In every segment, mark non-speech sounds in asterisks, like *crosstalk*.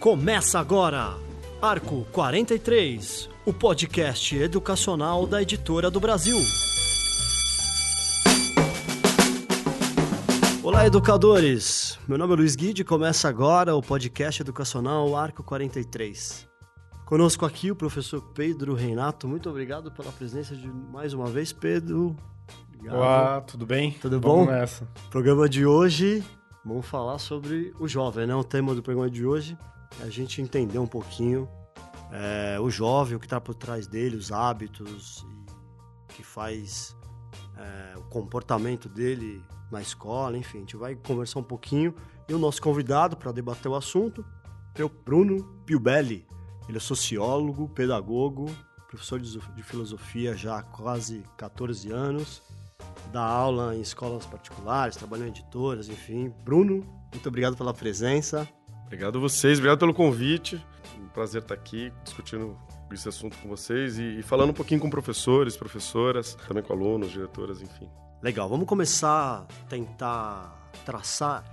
Começa agora, Arco 43, o podcast educacional da Editora do Brasil. Olá, educadores! Meu nome é Luiz Guide e começa agora o podcast educacional Arco 43. Conosco aqui o professor Pedro Reinato. Muito obrigado pela presença de mais uma vez, Pedro. Obrigado. Olá, tudo bem? Tudo bom? Vamos nessa. Programa de hoje, vamos falar sobre o jovem, né? O tema do programa de hoje é a gente entender um pouquinho é, o jovem, o que está por trás dele, os hábitos que faz é, o comportamento dele na escola, enfim, a gente vai conversar um pouquinho. E o nosso convidado para debater o assunto é o Bruno Piubelli. Ele é sociólogo, pedagogo, professor de filosofia já há quase 14 anos, dá aula em escolas particulares, trabalha em editoras, enfim. Bruno, muito obrigado pela presença. Obrigado a vocês, obrigado pelo convite. Um prazer estar aqui discutindo esse assunto com vocês e, e falando um pouquinho com professores, professoras, também com alunos, diretoras, enfim. Legal, vamos começar a tentar traçar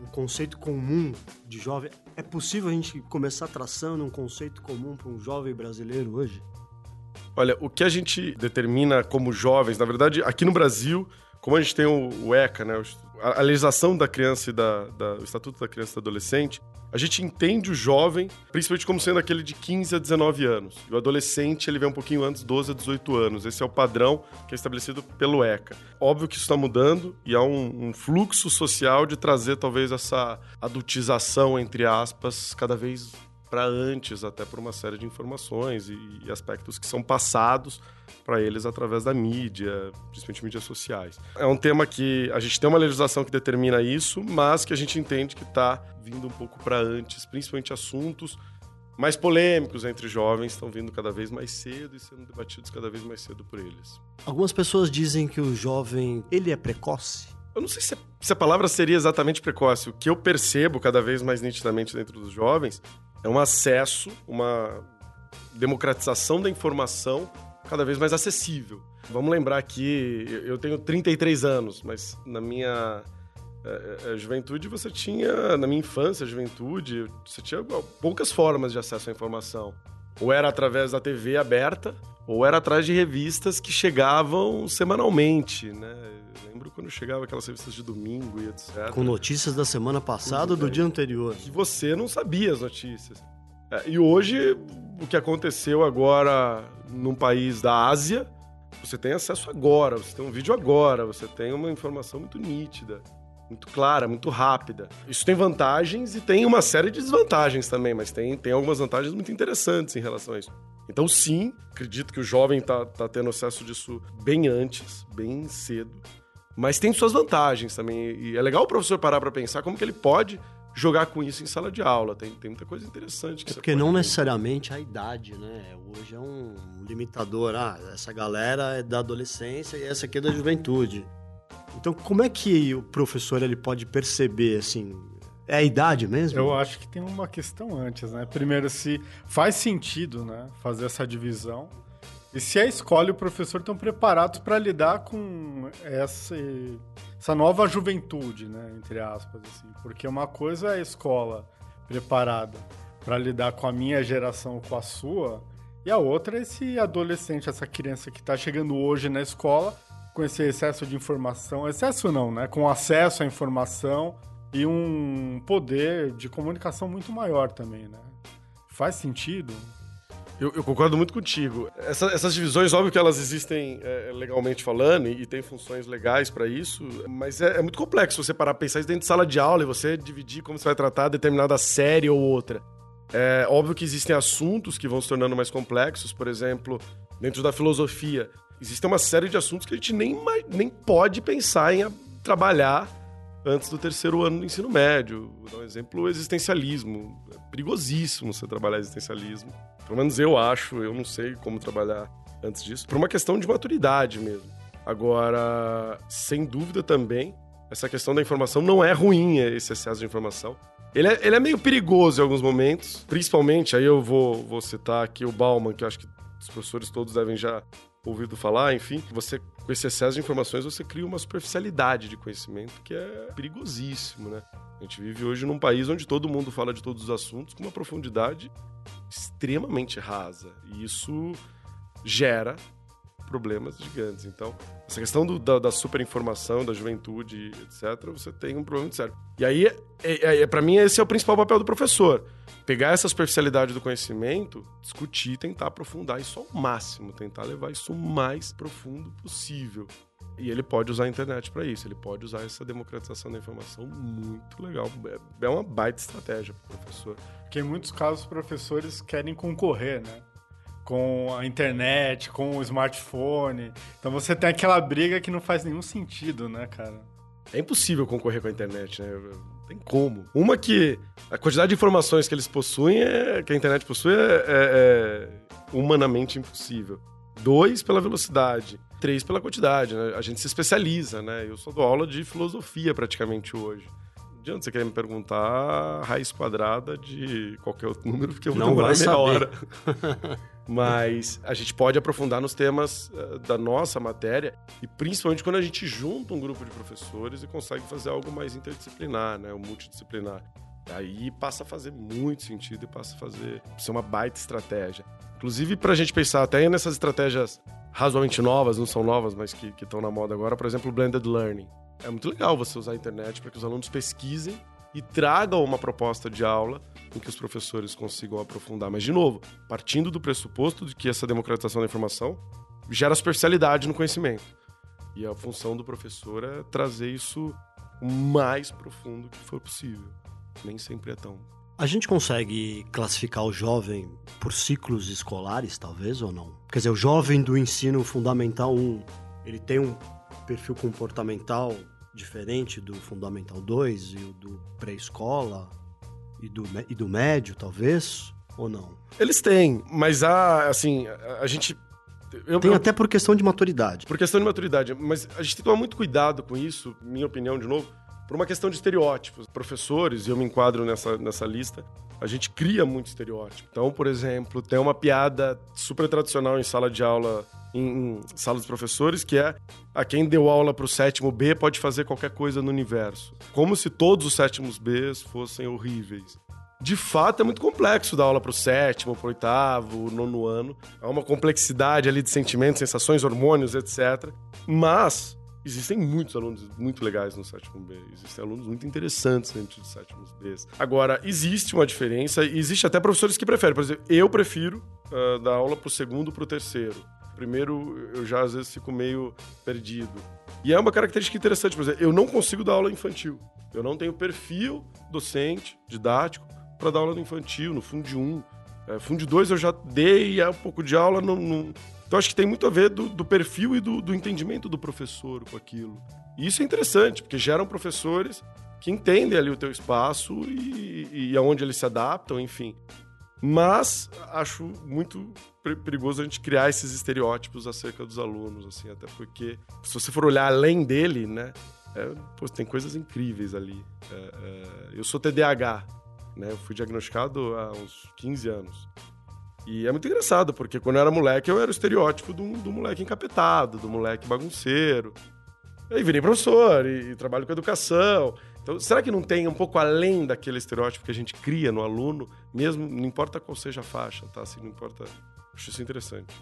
um conceito comum de jovem. É possível a gente começar traçando um conceito comum para um jovem brasileiro hoje? Olha, o que a gente determina como jovens, na verdade, aqui no Brasil, como a gente tem o, ECA, né, a, legislação da criança e da, da, o Estatuto da Criança e do Adolescente, a gente entende o jovem, principalmente como sendo aquele de 15 a 19 anos. E o adolescente, ele vem um pouquinho antes, 12 a 18 anos. Esse é o padrão que é estabelecido pelo ECA. Óbvio que isso está mudando e há um, um, fluxo social de trazer talvez essa adultização, entre aspas, cada vez para antes, até por uma série de informações e, e aspectos que são passados para eles através da mídia, principalmente mídias sociais. É um tema que a gente tem uma legislação que determina isso, mas que a gente entende que está vindo um pouco para antes, principalmente assuntos mais polêmicos entre jovens estão vindo cada vez mais cedo e sendo debatidos cada vez mais cedo por eles. Algumas pessoas dizem que o jovem ele é precoce. Eu não sei se, se a palavra seria exatamente precoce. O que eu percebo cada vez mais nitidamente dentro dos jovens é um acesso, uma democratização da informação cada vez mais acessível. Vamos lembrar que eu tenho 33 anos, mas na minha é, é, juventude você tinha, na minha infância, juventude, você tinha poucas formas de acesso à informação. Ou era através da TV aberta, ou era atrás de revistas que chegavam semanalmente, né? Quando chegava aquelas revistas de domingo e etc. Com notícias da semana passada ou do dia anterior. Que você não sabia as notícias. É, e hoje, o que aconteceu agora num país da Ásia, você tem acesso agora, você tem um vídeo agora, você tem uma informação muito nítida, muito clara, muito rápida. Isso tem vantagens e tem uma série de desvantagens também, mas tem, tem algumas vantagens muito interessantes em relação a isso. Então, sim, acredito que o jovem está tá tendo acesso disso bem antes, bem cedo. Mas tem suas vantagens também. E é legal o professor parar para pensar como que ele pode jogar com isso em sala de aula. Tem, tem muita coisa interessante. Que é porque não necessariamente a idade, né? Hoje é um limitador. Ah, essa galera é da adolescência e essa aqui é da juventude. Então, como é que o professor ele pode perceber, assim, é a idade mesmo? Eu acho que tem uma questão antes, né? Primeiro, se faz sentido, né, fazer essa divisão. E se a escola e o professor estão preparados para lidar com essa, essa nova juventude, né, entre aspas, assim. Porque uma coisa é a escola preparada para lidar com a minha geração, com a sua, e a outra é esse adolescente, essa criança que está chegando hoje na escola com esse excesso de informação, excesso não, né, com acesso à informação e um poder de comunicação muito maior também, né? Faz sentido? Eu, eu concordo muito contigo. Essa, essas divisões, óbvio que elas existem é, legalmente falando e, e tem funções legais para isso, mas é, é, muito complexo você parar pra pensar isso dentro de sala de aula e você dividir como você vai tratar determinada série ou outra. É óbvio que existem assuntos que vão se tornando mais complexos, por exemplo, dentro da filosofia. Existe uma série de assuntos que a gente nem, nem pode pensar em trabalhar antes do terceiro ano do ensino médio. Vou dar um exemplo, o existencialismo. É perigosíssimo você trabalhar existencialismo. Pelo menos eu acho, eu não sei como trabalhar antes disso, por uma questão de maturidade mesmo. Agora, sem dúvida também, essa questão da informação não é ruim, esse excesso de informação. Ele é, ele é meio perigoso em alguns momentos, principalmente, aí eu vou, vou citar aqui o Bauman, que eu acho que os professores todos devem já ouvido falar, enfim, você com esse excesso de informações você cria uma superficialidade de conhecimento que é perigosíssimo, né? A gente vive hoje num país onde todo mundo fala de todos os assuntos com uma profundidade extremamente rasa. E isso gera problemas gigantes. Então, essa questão do, da, da superinformação, da juventude, etc., você tem um problema sério. E aí, é, é, é para mim, esse é o principal papel do professor. Pegar essa superficialidade do conhecimento, discutir, tentar aprofundar isso ao máximo, tentar levar isso o mais profundo possível. E ele pode usar a internet para isso, ele pode usar essa democratização da informação muito legal. É, é uma baita estratégia para o professor. Porque em muitos casos os professores querem concorrer, né? Com a internet, com o smartphone. Então você tem aquela briga que não faz nenhum sentido, né, cara? É impossível concorrer com a internet, né? Tem como. Uma que a quantidade de informações que eles possuem, é, que a internet possui, é, é, é humanamente impossível. Dois, pela velocidade. Três, pela quantidade. Né? A gente se especializa, né? Eu só dou aula de filosofia praticamente hoje. Não adianta você querer me perguntar raiz quadrada de qualquer outro número, porque eu vou Não demorar meia hora. *laughs* Mas a gente pode aprofundar nos temas uh, da nossa matéria e principalmente quando a gente junta um grupo de professores e consegue fazer algo mais interdisciplinar, né? O multidisciplinar. Aí passa a fazer muito sentido e passa a fazer ser uma baita estratégia. Inclusive, para a gente pensar até nessas estratégias razoavelmente novas, não são novas, mas que estão na moda agora, por exemplo, o blended learning. É muito legal você usar a internet para que os alunos pesquisem e tragam uma proposta de aula em que os professores consigam aprofundar. Mas, de novo, partindo do pressuposto de que essa democratização da informação gera superficialidade no conhecimento. E a função do professor é trazer isso o mais profundo que for possível. Nem sempre é tão. A gente consegue classificar o jovem por ciclos escolares, talvez, ou não? Quer dizer, o jovem do ensino fundamental 1, ele tem um perfil comportamental diferente do fundamental 2 e o do pré-escola e do, e do médio, talvez, ou não? Eles têm, mas há, assim, a, a gente... Eu, Tem eu- até por questão de maturidade. Por questão de maturidade. Mas a gente tem que tomar muito cuidado com isso, minha opinião, de novo, por uma questão de estereótipos. Professores, e eu me enquadro nessa, nessa lista, a gente cria muito estereótipo. Então, por exemplo, tem uma piada super tradicional em sala de aula, em, em sala dos professores, que é a quem deu aula para o sétimo B pode fazer qualquer coisa no universo. Como se todos os sétimos Bs fossem horríveis. De fato, é muito complexo dar aula para o sétimo, para o oitavo, nono ano. Há uma complexidade ali de sentimentos, sensações, hormônios, etc. Mas existem muitos alunos muito legais no sétimo B. Existem alunos muito interessantes dentro dos sétimos B. Agora, existe uma diferença e existe até professores que preferem. Por exemplo, eu prefiro ah, dar aula para o segundo, para o terceiro. Primeiro, eu já às vezes fico meio perdido. E é uma característica interessante, por exemplo, eu não consigo dar aula infantil. Eu não tenho perfil docente, didático, para dar aula no infantil, no Fundo 1. É, Fundo 2 eu já dei é, um pouco de aula no, no- Então acho que tem muito a ver do, do perfil e do, do entendimento do professor com aquilo. E isso é interessante, porque geram professores que entendem ali o teu espaço e, e aonde eles se adaptam, enfim. Mas acho muito per- perigoso a gente criar esses estereótipos acerca dos alunos, assim, até porque se você for olhar além dele, né, é, pô, tem coisas incríveis ali. É, é, eu sou TDAH, né, eu fui diagnosticado há uns 15 anos. E é muito engraçado, porque quando eu era moleque, eu era o estereótipo do, do moleque encapetado, do moleque bagunceiro. E aí virei professor e, e trabalho com educação. Então, será que não tem um pouco além daquele estereótipo que a gente cria no aluno, mesmo, não importa qual seja a faixa, tá? Assim, não importa. Acho isso interessante.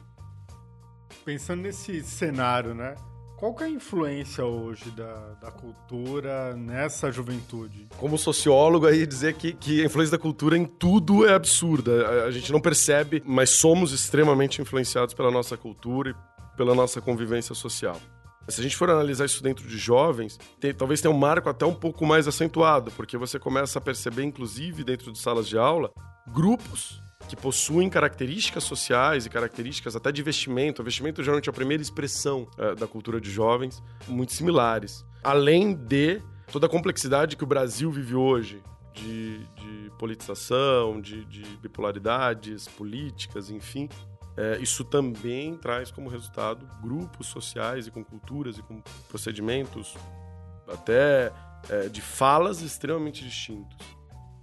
Pensando nesse cenário, né? Qual que é a influência hoje da, da cultura nessa juventude? Como sociólogo, aí dizer que, que a influência da cultura em tudo é absurda. A, a gente não percebe, mas somos extremamente influenciados pela nossa cultura e pela nossa convivência social. Se a gente for analisar isso dentro de jovens, tem- talvez tenha um marco até um pouco mais acentuado, porque você começa a perceber, inclusive dentro de salas de aula, grupos que possuem características sociais e características até de vestimento. O vestimento geralmente é a primeira expressão eh, da cultura de jovens, muito similares. Além de toda a complexidade que o Brasil vive hoje, de, de politização, de, de bipolaridades políticas, enfim. É, isso também traz como resultado grupos sociais e com culturas e com procedimentos até é, de falas extremamente distintos.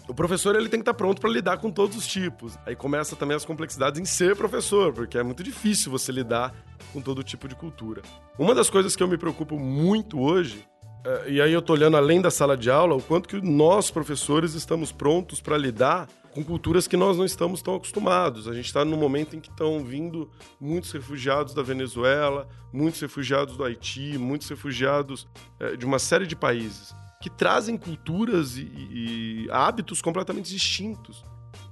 O professor ele tem que estar pronto para lidar com todos os tipos. Aí começa também as complexidades em ser professor, porque é muito difícil você lidar com todo tipo de cultura. Uma das coisas que eu me preocupo muito hoje, é, e aí eu tô olhando além da sala de aula, o quanto que nós professores estamos prontos para lidar com culturas que nós não estamos tão acostumados. A gente está num momento em que estão vindo muitos refugiados da Venezuela, muitos refugiados do Haiti, muitos refugiados é, de uma série de países que trazem culturas e, e hábitos completamente distintos.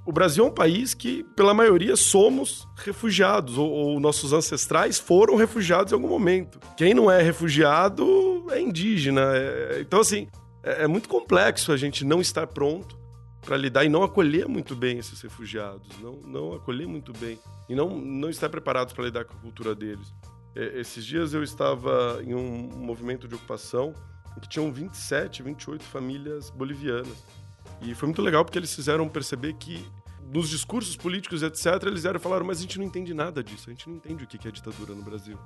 O Brasil é um país que, pela maioria, somos refugiados, ou, ou, nossos ancestrais foram refugiados em algum momento. Quem não é refugiado é indígena. É, então, assim, é, é, muito complexo a gente não estar pronto para lidar e não acolher muito bem esses refugiados, não, não acolher muito bem e não, não estar preparados para lidar com a cultura deles. É, esses dias eu estava em um movimento de ocupação que tinham 27, 28 famílias bolivianas. E foi muito legal porque eles fizeram perceber que nos discursos políticos, etc., eles vieram e falaram, mas a gente não entende nada disso, a gente não entende o que é ditadura no Brasil.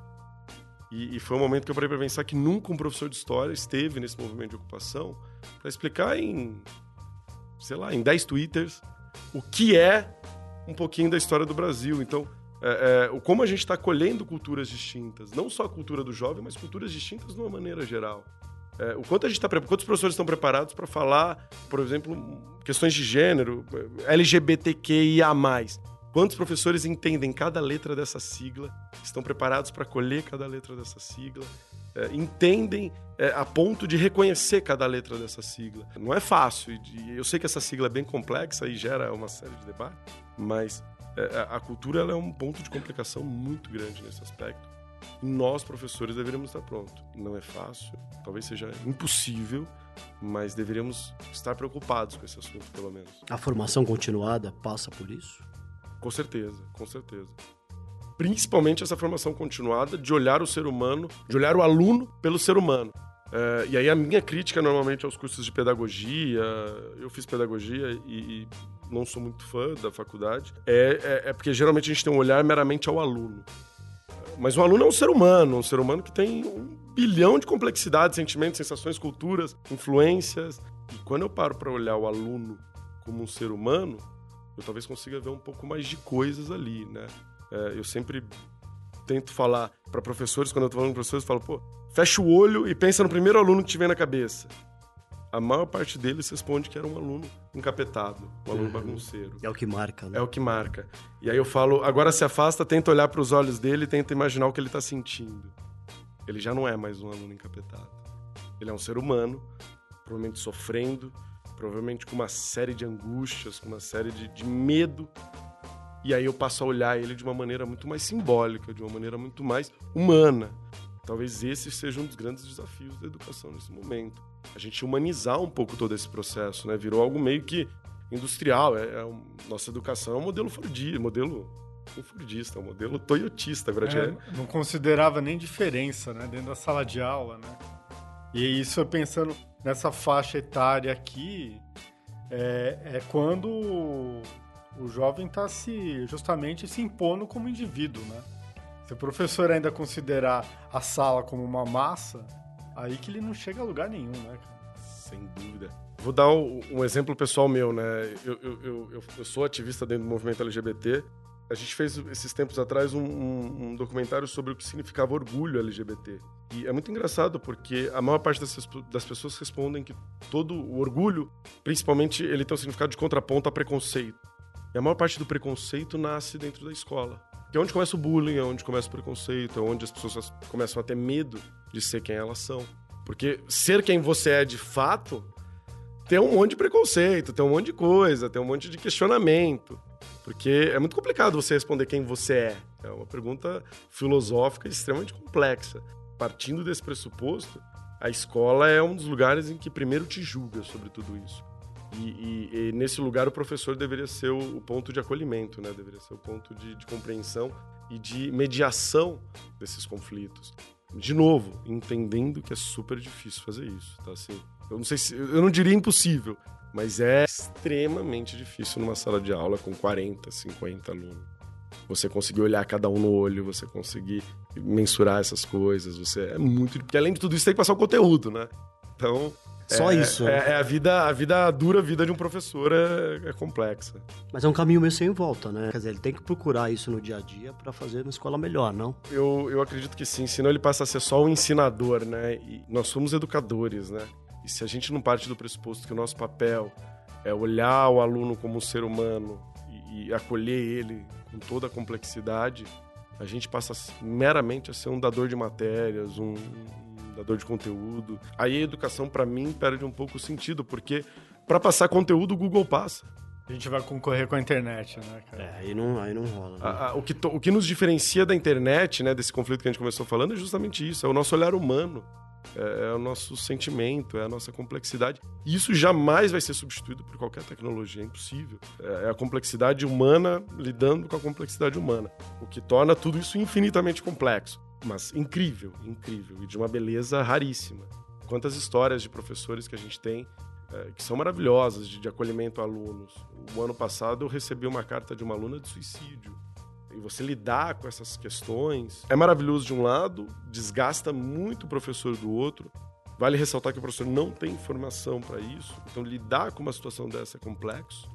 E, e foi um momento que eu parei para pensar que nunca um professor de história esteve nesse movimento de ocupação para explicar em, sei lá, em 10 twitters o que é um pouquinho da história do Brasil. Então, é, é, como a gente está colhendo culturas distintas, não só a cultura do jovem, mas culturas distintas de uma maneira geral. É, o quanto a gente está quantos professores estão preparados para falar, por exemplo, questões de gênero, LGBTQIA+. Quantos professores entendem cada letra dessa sigla, estão preparados para colher cada letra dessa sigla, é, entendem é, a ponto de reconhecer cada letra dessa sigla. Não é fácil, e eu sei que essa sigla é bem complexa e gera uma série de debates, mas é, a cultura é um ponto de complicação muito grande nesse aspecto nós, professores, deveríamos estar prontos. Não é fácil, talvez seja impossível, mas deveríamos estar preocupados com esse assunto, pelo menos. A formação continuada passa por isso? Com certeza, com certeza. Principalmente essa formação continuada de olhar o ser humano, de olhar o aluno pelo ser humano. É, e aí a minha crítica normalmente aos cursos de pedagogia, eu fiz pedagogia e, e não sou muito fã da faculdade, é, é, é porque geralmente a gente tem um olhar meramente ao aluno. Mas o aluno é um ser humano, um ser humano que tem um bilhão de complexidades, sentimentos, sensações, culturas, influências. E quando eu paro para olhar o aluno como um ser humano, eu talvez consiga ver um pouco mais de coisas ali, né? É, eu sempre tento falar para professores, quando eu tô falando com professores, eu falo, pô, fecha o olho e pensa no primeiro aluno que te vem na cabeça a maior parte deles responde que era um aluno encapetado, um aluno uhum. bagunceiro. É o que marca, né? É o que marca. E aí eu falo, agora se afasta, tenta olhar para os olhos dele, tenta imaginar o que ele está sentindo. Ele já não é mais um aluno encapetado. Ele é um ser humano, provavelmente sofrendo, provavelmente com uma série de angústias, com uma série de, de medo. E aí eu passo a olhar ele de uma maneira muito mais simbólica, de uma maneira muito mais humana. Talvez esse seja um dos grandes desafios da educação nesse momento a gente humanizar um pouco todo esse processo, né? Virou algo meio que industrial. É, é nossa educação é um modelo Fordista, modelo um Fordista, um modelo toyotista. É, não considerava nem diferença, né? Dentro da sala de aula, né? E isso eu pensando nessa faixa etária aqui, é, é quando o jovem está se justamente se impondo como indivíduo, né? Se o professor ainda considerar a sala como uma massa, Aí que ele não chega a lugar nenhum, né, cara? Sem dúvida. Vou dar um, exemplo pessoal meu, né? Eu, eu, eu, eu, sou ativista dentro do movimento LGBT. A gente fez, esses tempos atrás, um, um, um, documentário sobre o que significava orgulho LGBT. E é muito engraçado porque a maior parte dessas, das pessoas respondem que todo o orgulho, principalmente, ele tem um significado de contraponto a preconceito. E a maior parte do preconceito nasce dentro da escola. É onde começa o bullying, é onde começa o preconceito, é onde as pessoas começam a ter medo de ser quem elas são. Porque ser quem você é de fato tem um monte de preconceito, tem um monte de coisa, tem um monte de questionamento. Porque é muito complicado você responder quem você é. É uma pergunta filosófica extremamente complexa. Partindo desse pressuposto, a escola é um dos lugares em que primeiro te julga sobre tudo isso. E, e, e nesse lugar o professor deveria ser o, o, ponto de acolhimento, né? Deveria ser o ponto de, de compreensão e de mediação desses conflitos de novo, entendendo que é super difícil fazer isso, tá? Assim, eu não sei se. Eu não diria impossível, mas é extremamente difícil numa sala de aula com 40, 50 alunos. Você conseguir olhar cada um no olho, você conseguir mensurar essas coisas, você é muito. Porque além de tudo isso, tem que passar o conteúdo, né? Então, Só é, isso. É, é a vida, a vida a dura vida de um professor é, é complexa. Mas é um caminho meio sem volta, né? Quer dizer, ele tem que procurar isso no dia a dia para fazer uma escola melhor, não? Eu, eu acredito que sim, senão ele passa a ser só um ensinador, né? E nós somos educadores, né? E se a gente não parte do pressuposto que o nosso papel é olhar o aluno como um ser humano e, e acolher ele com toda a complexidade, a gente passa meramente a ser um dador de matérias, um, dador de conteúdo. Aí a educação, para mim, perde um pouco o sentido, porque para passar conteúdo, o Google passa. A gente vai concorrer com a internet, né, cara? É, aí não, aí não rola. Né? A, a, o, que to, o que nos diferencia da internet, né, desse conflito que a gente começou falando, é justamente isso: é o nosso olhar humano. É, é, o nosso sentimento, é a nossa complexidade. E isso jamais vai ser substituído por qualquer tecnologia, é impossível. É, é a complexidade humana lidando com a complexidade humana, o que torna tudo isso infinitamente complexo, mas incrível, incrível e de uma beleza raríssima. Quantas histórias de professores que a gente tem é, que são maravilhosas de, de acolhimento a alunos. O ano passado eu recebi uma carta de uma aluna de suicídio e você lidar com essas questões é maravilhoso de um lado, desgasta muito o professor do outro. Vale ressaltar que o professor não tem formação para isso, então lidar com uma situação dessa é complexo.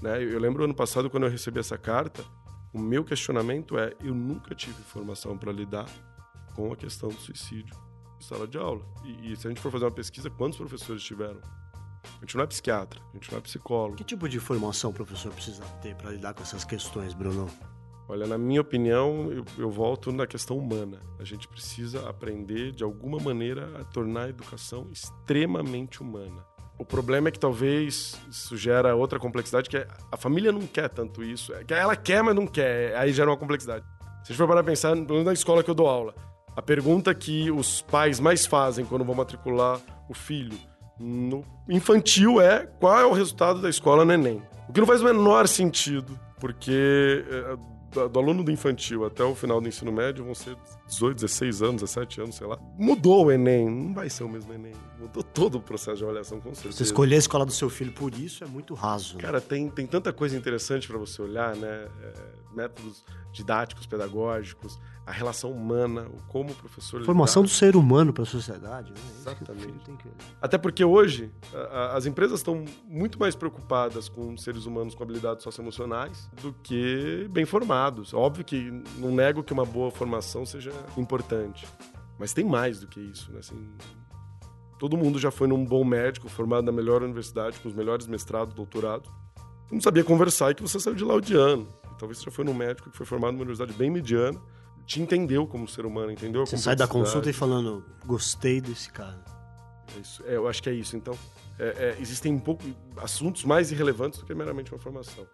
Né? Eu lembro ano passado, quando eu recebi essa carta, o meu questionamento é: eu nunca tive formação para lidar com a questão do suicídio em sala de aula. E, e, se a gente for fazer uma pesquisa, quantos professores tiveram? A gente não é psiquiatra, a gente não é psicólogo. Que tipo de formação o professor precisa ter para lidar com essas questões, Bruno? Olha, na minha opinião, eu, eu, volto na questão humana. A gente precisa aprender, de alguma maneira, a tornar a educação extremamente humana. O problema é que talvez isso gera outra complexidade, que é a família não quer tanto isso. É ela quer, mas não quer. Aí gera uma complexidade. Se a gente for parar pensar, pelo menos na escola que eu dou aula, a pergunta que os pais mais fazem quando vão matricular o filho no infantil é qual é o resultado da escola no Enem. O que não faz o menor sentido, porque eh, do, aluno do infantil até o final do ensino médio vão ser 18, 16 anos, 17 anos, sei lá. Mudou o Enem, não vai ser o mesmo Enem. Mudou todo o processo de avaliação, com certeza. Você escolher a escola do seu filho por isso é muito raso. Né? Cara, tem, tem tanta coisa interessante para você olhar, né? É, métodos didáticos, pedagógicos, a relação humana, como o professor. Formação lidar. do ser humano para a sociedade. Né? É Exatamente. Que Até porque hoje a, a, as empresas estão muito mais preocupadas com seres humanos com habilidades socioemocionais do que bem formados. Óbvio que não nego que uma boa formação seja importante, mas tem mais do que isso. Né? Assim, todo mundo já foi num bom médico, formado na melhor universidade, com os melhores mestrados, doutorados. Não sabia conversar e que você saiu de lá odiando. Talvez você já foi num médico que foi formado numa universidade bem mediana, te entendeu como ser humano, entendeu? Você sai da consulta e falando, gostei desse cara. É isso, é, eu acho que é isso. Então, é, é, existem um pouco assuntos mais irrelevantes do que meramente uma formação.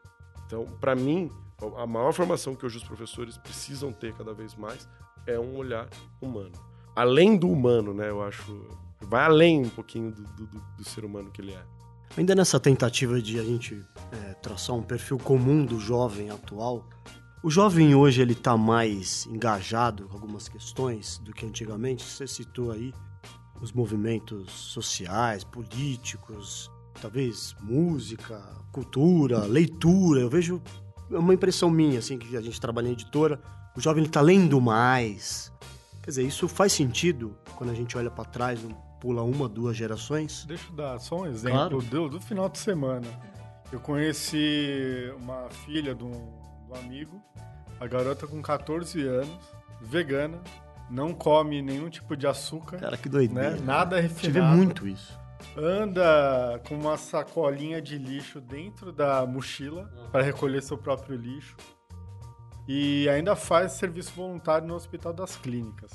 Então, para mim, a maior formação que hoje os professores precisam ter cada vez mais é um olhar humano. Além do humano, né? Eu acho. Vai além um pouquinho do, do, do ser humano que ele é. Ainda nessa tentativa de a gente é, traçar um perfil comum do jovem atual, o jovem hoje ele está mais engajado com algumas questões do que antigamente. Você citou aí os movimentos sociais, políticos, talvez música, cultura, leitura. Eu vejo é uma impressão minha assim que a gente trabalha em editora, o jovem está lendo mais. Quer dizer, isso faz sentido quando a gente olha para trás, pula uma, duas gerações? Deixa eu dar só um exemplo claro. do, do final de semana. Eu conheci uma filha de um, um amigo, a garota com 14 anos, vegana, não come nenhum tipo de açúcar. Cara, que doideira. Né? Nada refinado. Tive muito isso. Anda com uma sacolinha de lixo dentro da mochila uhum. para recolher seu próprio lixo. E ainda faz serviço voluntário no Hospital das Clínicas.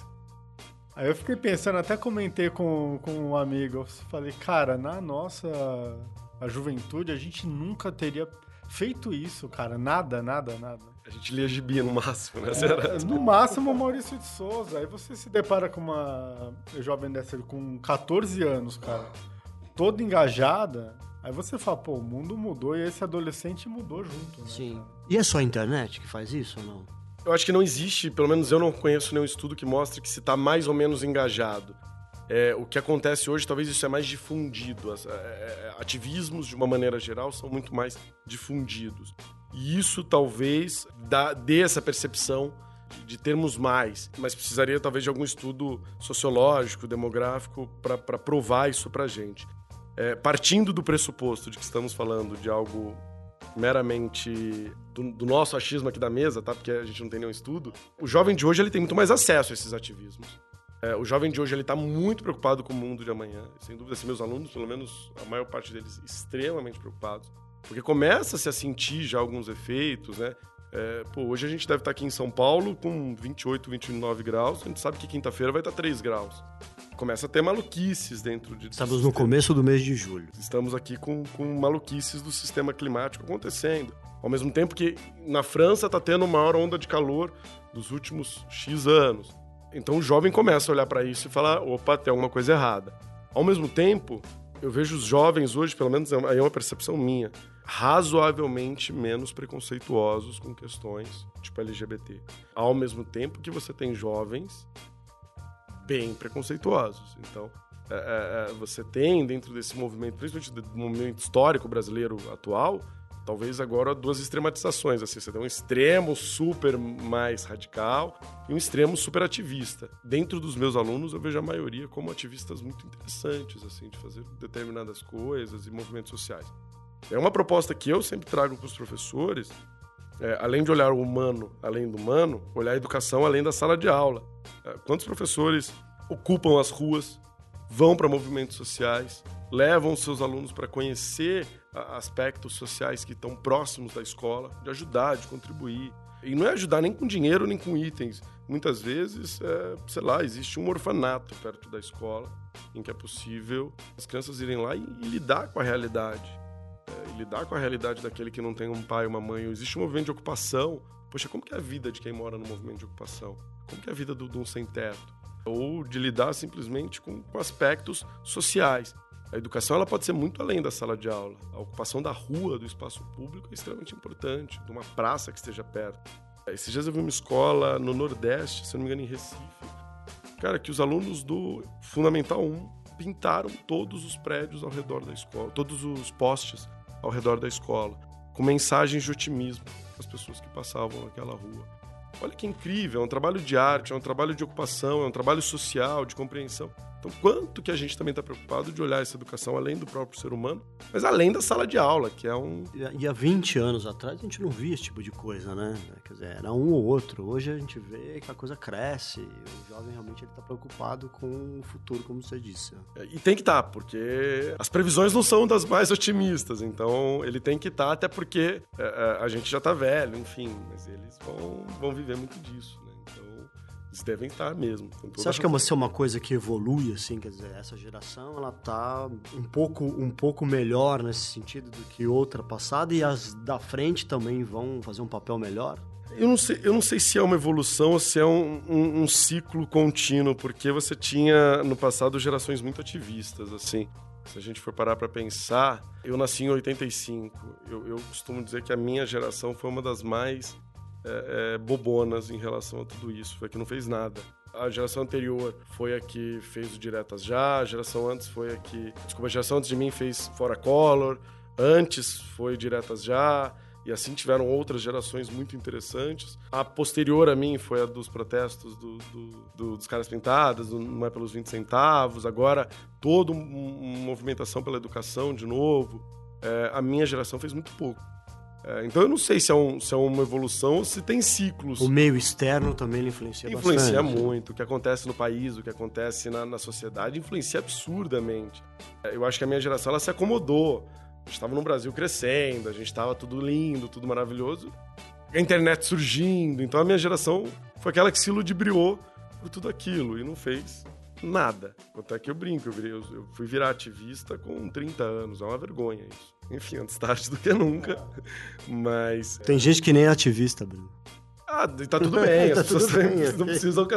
Aí eu fiquei pensando, até comentei com, com um amigo, eu falei, cara, na nossa a juventude a gente nunca teria feito isso, cara. Nada, nada, nada. A gente lia gibia no máximo, né? É, no máximo Maurício de Souza. Aí você se depara com uma jovem dessa com 14 anos, cara, toda engajada. Aí você fala, pô, o mundo mudou e esse adolescente mudou junto, né? Sim. E é só a internet que faz isso ou não? Eu acho que não existe, pelo menos eu não conheço nenhum estudo que mostre que se está mais ou menos engajado. É, o que acontece hoje, talvez isso é mais difundido. As, é, é, ativismos, de uma maneira geral, são muito mais difundidos. E isso talvez dá, dê essa percepção de, termos mais, mas precisaria talvez de algum estudo sociológico, demográfico, para provar isso para gente. é, partindo do pressuposto de que estamos falando de algo meramente do, do, nosso achismo aqui da mesa, tá? Porque a gente não tem nenhum estudo. O jovem de hoje ele tem muito mais acesso a esses ativismos. É, o jovem de hoje ele está muito preocupado com o mundo de amanhã. Sem dúvida, assim, meus alunos, pelo menos a maior parte deles, extremamente preocupados. Porque começa-se a sentir já alguns efeitos, né? É, pô, hoje a gente deve estar tá aqui em São Paulo com 28, 29 graus. A gente sabe que quinta-feira vai estar tá 3 graus. Começa a ter maluquices dentro de. Estamos no começo do mês de julho. Estamos aqui com, com maluquices do sistema climático acontecendo. Ao mesmo tempo que na França está tendo a maior onda de calor dos últimos X anos. Então o jovem começa a olhar para isso e falar: opa, tem alguma coisa errada. Ao mesmo tempo, eu vejo os jovens hoje, pelo menos aí é uma percepção minha, razoavelmente menos preconceituosos com questões tipo LGBT. Ao mesmo tempo que você tem jovens bem preconceituosos. Então, é, é, é você tem dentro desse movimento, principalmente do movimento histórico brasileiro atual, talvez agora duas extrematizações. Assim, você tem um extremo super mais radical e um extremo super ativista. Dentro dos meus alunos, eu vejo a maioria como ativistas muito interessantes, assim, de fazer determinadas coisas e movimentos sociais. É uma proposta que eu sempre trago para os professores, é, além de olhar o humano além do humano, olhar a educação além da sala de aula. É, quantos professores ocupam as ruas, vão para movimentos sociais, levam seus alunos para conhecer aspectos sociais que estão próximos da escola, de ajudar, de contribuir. E não é ajudar nem com dinheiro, nem com itens. Muitas vezes, é, sei lá, existe um orfanato perto da escola em que é possível as crianças irem lá e, e lidar com a realidade. É, lidar com a realidade daquele que não tem um pai, uma mãe. Existe um movimento de ocupação. Poxa, como que é a vida de quem mora no movimento de ocupação? Como que é a vida de um sem-teto? Ou de lidar simplesmente com, com aspectos sociais. A educação ela pode ser muito além da sala de aula. A ocupação da rua, do espaço público é extremamente importante, de uma praça que esteja perto. Esses dias eu vi uma escola no Nordeste, se não me engano, em Recife, cara, que os alunos do Fundamental 1 pintaram todos os prédios ao redor da escola, todos os postes ao redor da escola, com mensagens de otimismo para as pessoas que passavam naquela rua. Olha que incrível, é um trabalho de arte, é um trabalho de ocupação, é um trabalho social, de compreensão. Então, quanto que a gente também está preocupado de olhar essa educação além do próprio ser humano, mas além da sala de aula, que é um. E há 20 anos atrás a gente não via esse tipo de coisa, né? Quer dizer, era um ou outro. Hoje a gente vê que a coisa cresce. O jovem realmente está preocupado com o futuro, como você disse. É, e tem que estar, tá, porque as previsões não são das mais otimistas. Então, ele tem que estar, tá, até porque é, é, a gente já está velho, enfim. Mas eles vão, vão viver muito disso, né? Eles devem estar mesmo. Você acha que é uma, ser uma coisa que evolui, assim? Quer dizer, essa geração, ela tá um pouco, um pouco melhor nesse sentido do que outra passada e as da frente também vão fazer um papel melhor? Eu não sei, eu não sei se é uma evolução ou se é um, um, um ciclo contínuo, porque você tinha no passado gerações muito ativistas, assim. Se a gente for parar para pensar, eu nasci em 85. Eu, eu costumo dizer que a minha geração foi uma das mais é, é, bobonas em relação a tudo isso, foi a que não fez nada. A geração anterior foi a que fez o Diretas Já, a geração antes foi a que. Desculpa, a geração antes de mim fez Fora Color, antes foi Diretas Já, e assim tiveram outras gerações muito interessantes. A posterior a mim foi a dos protestos do, do, do, dos caras pintadas, Não é pelos 20 centavos, agora toda uma movimentação pela educação de novo. É, a minha geração fez muito pouco. É, então eu não sei se é, um, se é uma evolução ou se tem ciclos. O meio externo também influencia, influencia bastante. muito. O que acontece no país, o que acontece na, na sociedade, influencia absurdamente. É, eu acho que a minha geração ela se acomodou. A gente estava no Brasil crescendo, a gente estava tudo lindo, tudo maravilhoso. A internet surgindo. Então a minha geração foi aquela que se ludibriou por tudo aquilo e não fez nada. Até que eu brinco, eu, virei, eu fui virar ativista com 30 anos. É uma vergonha isso. *laughs* Enfim, antes tarde do que nunca. Mas. Tem gente que nem é ativista, Bruno. Ah, tá tudo bem, *laughs* tá as pessoas bem, *laughs* não precisam.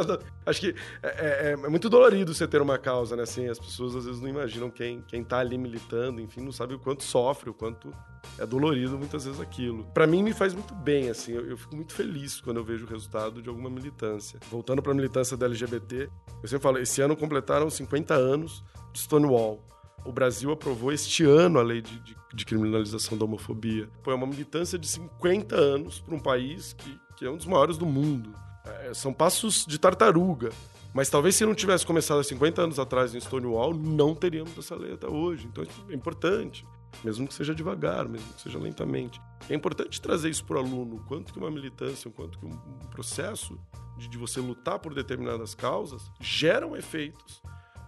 Acho que é, é, é, muito dolorido você ter uma causa, né? Assim, as pessoas às vezes não imaginam quem, quem tá ali militando, enfim, não sabe o quanto sofre, o quanto é dolorido muitas vezes aquilo. Para mim, me faz muito bem, assim, eu, eu, fico muito feliz quando eu vejo o resultado de alguma militância. Voltando pra militância da LGBT, eu sempre falo, esse ano completaram 50 anos de Stonewall o Brasil aprovou este ano a lei de, de, de criminalização da homofobia. É uma militância de 50 anos para um país que, que é um dos maiores do mundo. É, são passos de tartaruga. Mas talvez se não tivesse começado há 50 anos atrás em Stonewall, não teríamos essa lei até hoje. Então é importante, mesmo que seja devagar, mesmo que seja lentamente. É importante trazer isso para o aluno, quanto que uma militância, quanto que um processo de, de você lutar por determinadas causas geram efeitos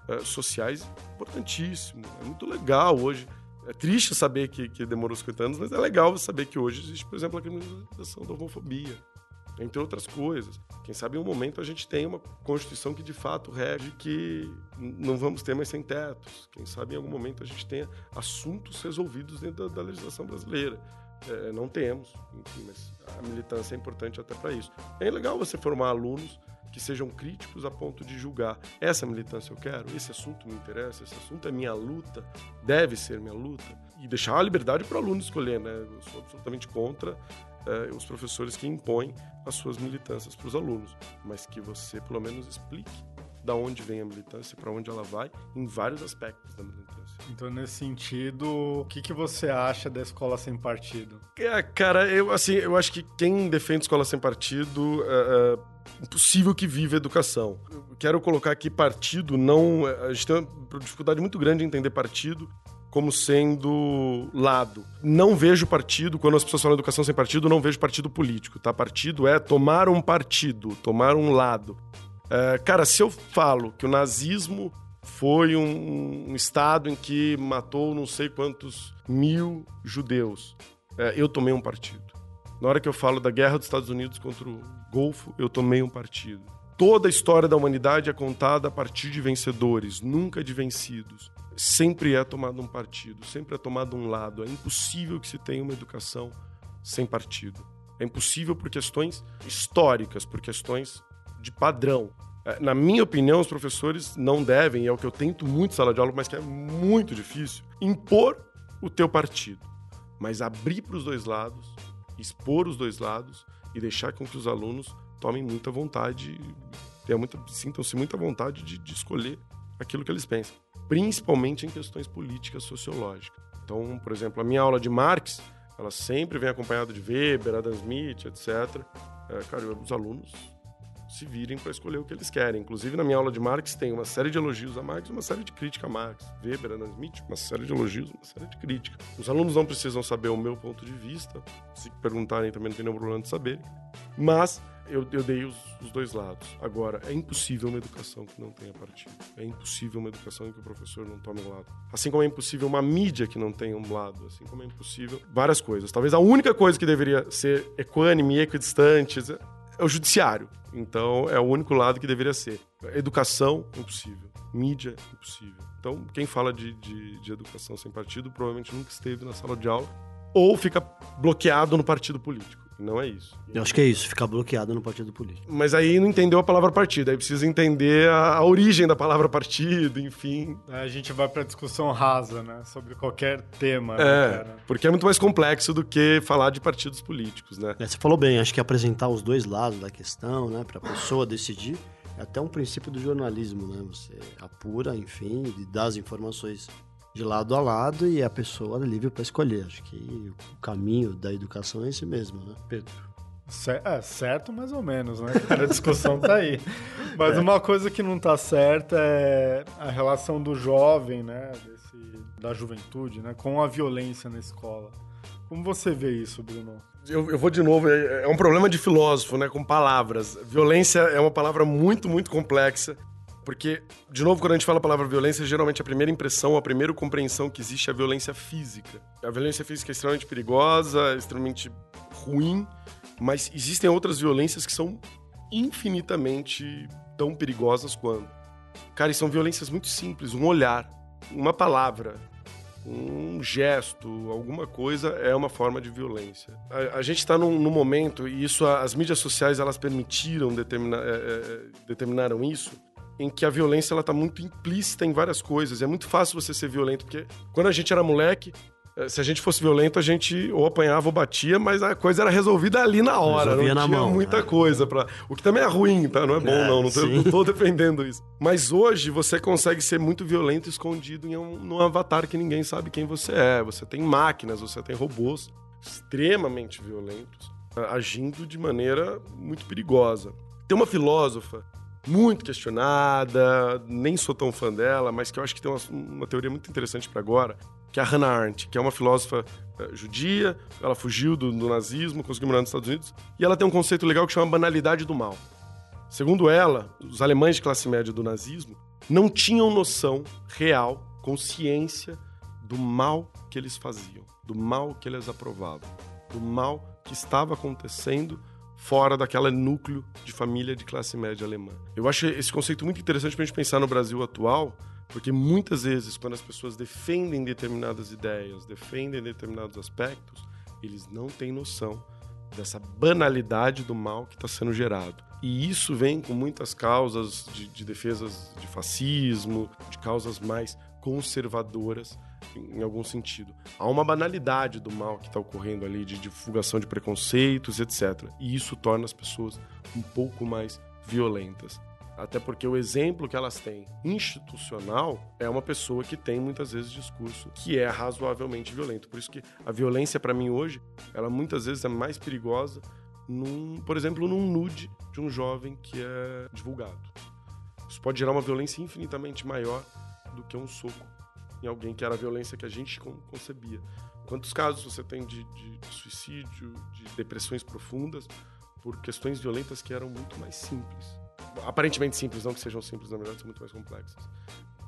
uh, sociais importantíssimos. É muito legal hoje. É triste saber que, que demorou 50 anos, mas é legal saber que hoje existe, por exemplo, a criminalização da homofobia entre outras coisas. Quem sabe em um momento a gente tem uma Constituição que de fato rege que não vamos ter mais sem tetos. Quem sabe em algum momento a gente tenha assuntos resolvidos dentro da, da legislação brasileira. É, não temos, enfim, mas a militância é importante até para isso. É legal você formar alunos que sejam críticos a ponto de julgar essa militância eu quero, esse assunto me interessa, esse assunto é minha luta, deve ser minha luta e deixar a liberdade para o aluno escolher, né? Eu sou absolutamente contra eh, os professores que impõem as suas militâncias para os alunos, mas que você pelo menos explique da onde vem a militância, para onde ela vai, em vários aspectos da militância. Então, nesse sentido, o que, que você acha da escola sem partido? É, cara, eu assim, eu acho que quem defende escola sem partido é, é impossível que viva educação. Eu quero colocar aqui partido, não. A gente tem uma dificuldade muito grande em entender partido como sendo lado. Não vejo partido, quando as pessoas falam educação sem partido, não vejo partido político, tá? Partido é tomar um partido, tomar um lado. É, cara, se eu falo que o nazismo foi um, um, estado em que matou não sei quantos mil judeus, é, eu tomei um partido. Na hora que eu falo da guerra dos Estados Unidos contra o Golfo, eu tomei um partido. Toda a história da humanidade é contada a partir de vencedores, nunca de vencidos sempre é tomado um partido, sempre é tomado um lado. É impossível que se tenha uma educação sem partido. É impossível por questões históricas, por questões de padrão. É, na minha opinião, os professores não devem, e é o que eu tento muito em sala de aula, mas que é muito difícil, impor o teu partido. Mas abrir para os dois lados, expor os dois lados e deixar com que os alunos tomem muita vontade, sintam-se muita vontade de, de escolher aquilo que eles pensam principalmente em questões políticas sociológicas. Então, por exemplo, a minha aula de Marx, ela sempre vem acompanhada de Weber, Adam Smith, etc. É, cara, os alunos se virem para escolher o que eles querem. Inclusive, na minha aula de Marx tem uma série de elogios a Marx uma série de crítica a Marx. Weber, Adam Smith, uma série de elogios, uma série de crítica. Os alunos não precisam saber o meu ponto de vista, se perguntarem também não tem nenhum problema de saber. Mas eu, eu dei os, os, dois lados. Agora, é impossível uma educação que não tenha partido. É impossível uma educação em que o professor não tome um lado. Assim como é impossível uma mídia que não tenha um lado. Assim como é impossível várias coisas. Talvez a única coisa que deveria ser equânime, equidistante, é o judiciário. Então, é o único lado que deveria ser. Educação, impossível. Mídia, impossível. Então, quem fala de, de, de educação sem partido provavelmente nunca esteve na sala de aula ou fica bloqueado no partido político. Não é isso. Eu acho que é isso, ficar bloqueado no partido político. Mas aí não entendeu a palavra partido, aí precisa entender a, a origem da palavra partido, enfim. A gente vai pra discussão rasa, né? Sobre qualquer tema. Né, é, né, porque é muito mais complexo do que falar de partidos políticos, né? É, você falou bem, acho que apresentar os dois lados da questão, né? Pra pessoa decidir, é até um princípio do jornalismo, né? Você apura, enfim, e dá as informações de lado a lado e a pessoa é livre para escolher. Acho que o caminho da educação é esse mesmo, né, Pedro? É, certo mais ou menos, né? A discussão tá aí. *laughs* Mas é. uma coisa que não tá certa é a relação do jovem, né? Desse, da juventude, né? Com a violência na escola. Como você vê isso, Bruno? Eu, eu vou de novo, é, é um problema de filósofo, né? Com palavras. Violência é uma palavra muito, muito complexa. Porque, de novo, quando a gente fala a palavra violência, geralmente a primeira impressão, a primeira compreensão que existe é a violência física. A violência física é extremamente perigosa, é extremamente ruim, mas existem outras violências que são infinitamente tão perigosas quanto. Cara, e são violências muito simples. Um olhar, uma palavra, um gesto, alguma coisa é uma forma de violência. A, a gente está num, num, momento, e isso as mídias sociais elas permitiram, determina, é, é, determinaram isso, em que a violência ela tá muito implícita em várias coisas. É muito fácil você ser violento, porque quando a gente era moleque, eh, se a gente fosse violento, a gente ou apanhava ou batia, mas a coisa era resolvida ali na hora. Resolvia não tinha mão, muita né? coisa para. O que também é ruim, tá? Não é bom, é, não. Não tô, não tô, defendendo isso. Mas hoje você consegue ser muito violento escondido em um, num avatar que ninguém sabe quem você é. Você tem máquinas, você tem robôs extremamente violentos, agindo de maneira muito perigosa. Tem uma filósofa muito questionada, nem sou tão fã dela, mas que eu acho que tem uma, uma teoria muito interessante para agora, que é a Hannah Arendt, que é uma filósofa uh, judia, ela fugiu do, do, nazismo, conseguiu morar nos Estados Unidos, e ela tem um conceito legal que chama banalidade do mal. Segundo ela, os alemães de classe média do nazismo não tinham noção real, consciência do mal que eles faziam, do mal que eles aprovavam, do mal que estava acontecendo fora daquela núcleo de família de classe média alemã. Eu acho esse conceito muito interessante para a gente pensar no Brasil atual, porque muitas vezes, quando as pessoas defendem determinadas ideias, defendem determinados aspectos, eles não têm noção dessa banalidade do mal que está sendo gerado. E isso vem com muitas causas de, de defesas de fascismo, de causas mais conservadoras em algum sentido. Há uma banalidade do mal que está ocorrendo ali, de divulgação de preconceitos, etc. E isso torna as pessoas um pouco mais violentas. Até porque o exemplo que elas têm institucional é uma pessoa que tem muitas vezes discurso que é razoavelmente violento. Por isso que a violência para mim hoje, ela muitas vezes é mais perigosa num, por exemplo, num nude de um jovem que é divulgado. Isso pode gerar uma violência infinitamente maior do que um soco em alguém que era a violência que a gente concebia. Quantos casos você tem de, de, de suicídio, de depressões profundas por questões violentas que eram muito mais simples? Aparentemente simples, não que sejam simples, na verdade são muito mais complexas.